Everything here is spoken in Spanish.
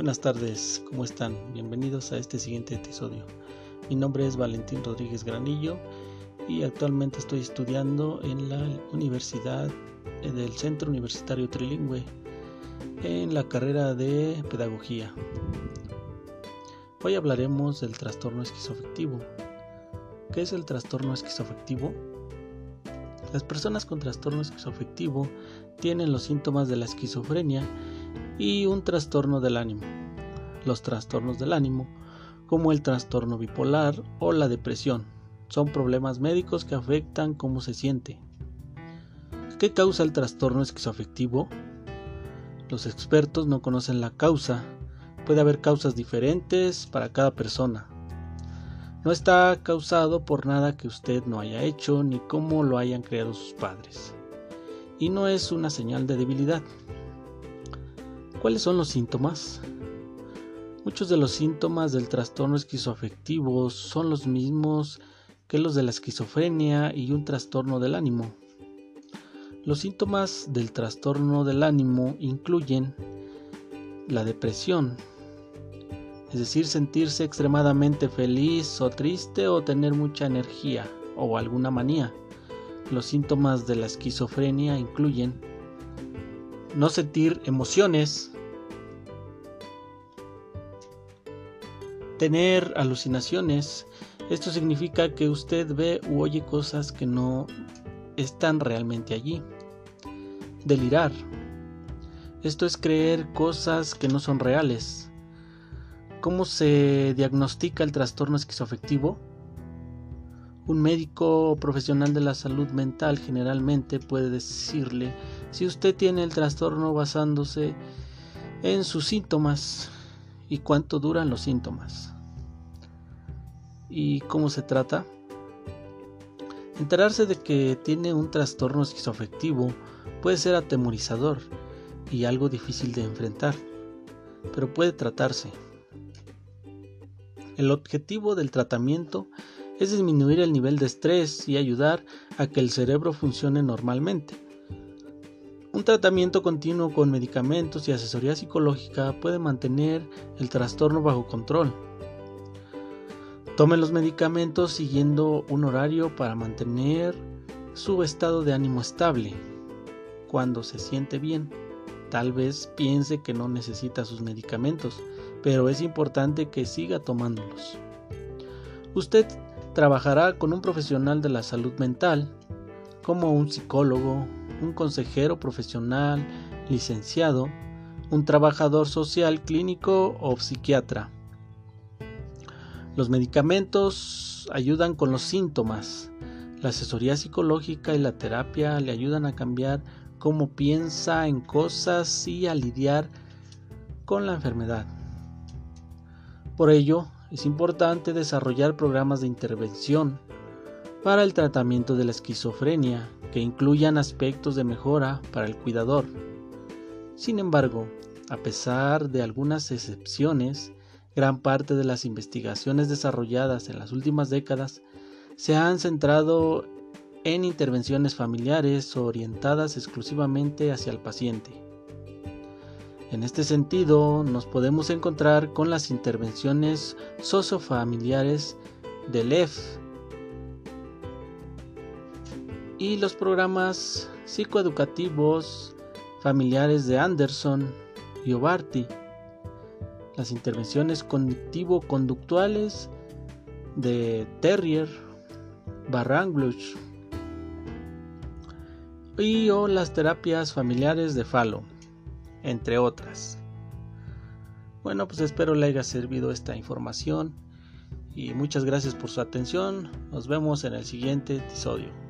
Buenas tardes, ¿cómo están? Bienvenidos a este siguiente episodio. Mi nombre es Valentín Rodríguez Granillo y actualmente estoy estudiando en la Universidad del Centro Universitario Trilingüe en la carrera de Pedagogía. Hoy hablaremos del trastorno esquizoafectivo. ¿Qué es el trastorno esquizoafectivo? Las personas con trastorno esquizoafectivo tienen los síntomas de la esquizofrenia y un trastorno del ánimo. Los trastornos del ánimo, como el trastorno bipolar o la depresión, son problemas médicos que afectan cómo se siente. ¿Qué causa el trastorno esquizoafectivo? Los expertos no conocen la causa. Puede haber causas diferentes para cada persona. No está causado por nada que usted no haya hecho ni cómo lo hayan creado sus padres. Y no es una señal de debilidad. ¿Cuáles son los síntomas? Muchos de los síntomas del trastorno esquizoafectivo son los mismos que los de la esquizofrenia y un trastorno del ánimo. Los síntomas del trastorno del ánimo incluyen la depresión, es decir, sentirse extremadamente feliz o triste o tener mucha energía o alguna manía. Los síntomas de la esquizofrenia incluyen no sentir emociones, tener alucinaciones. Esto significa que usted ve u oye cosas que no están realmente allí. Delirar. Esto es creer cosas que no son reales. ¿Cómo se diagnostica el trastorno esquizoafectivo? Un médico profesional de la salud mental generalmente puede decirle si usted tiene el trastorno basándose en sus síntomas y cuánto duran los síntomas. ¿Y cómo se trata? Enterarse de que tiene un trastorno esquizoafectivo puede ser atemorizador y algo difícil de enfrentar, pero puede tratarse. El objetivo del tratamiento es disminuir el nivel de estrés y ayudar a que el cerebro funcione normalmente. Un tratamiento continuo con medicamentos y asesoría psicológica puede mantener el trastorno bajo control. Tome los medicamentos siguiendo un horario para mantener su estado de ánimo estable. Cuando se siente bien, tal vez piense que no necesita sus medicamentos, pero es importante que siga tomándolos. Usted trabajará con un profesional de la salud mental, como un psicólogo, un consejero profesional, licenciado, un trabajador social clínico o psiquiatra. Los medicamentos ayudan con los síntomas. La asesoría psicológica y la terapia le ayudan a cambiar cómo piensa en cosas y a lidiar con la enfermedad. Por ello, es importante desarrollar programas de intervención para el tratamiento de la esquizofrenia que incluyan aspectos de mejora para el cuidador. Sin embargo, a pesar de algunas excepciones, gran parte de las investigaciones desarrolladas en las últimas décadas se han centrado en intervenciones familiares orientadas exclusivamente hacia el paciente. En este sentido, nos podemos encontrar con las intervenciones sociofamiliares del EF y los programas psicoeducativos familiares de Anderson y Obarty, las intervenciones cognitivo-conductuales de Terrier, Barrangluch y o las terapias familiares de Falo entre otras. Bueno, pues espero le haya servido esta información y muchas gracias por su atención. Nos vemos en el siguiente episodio.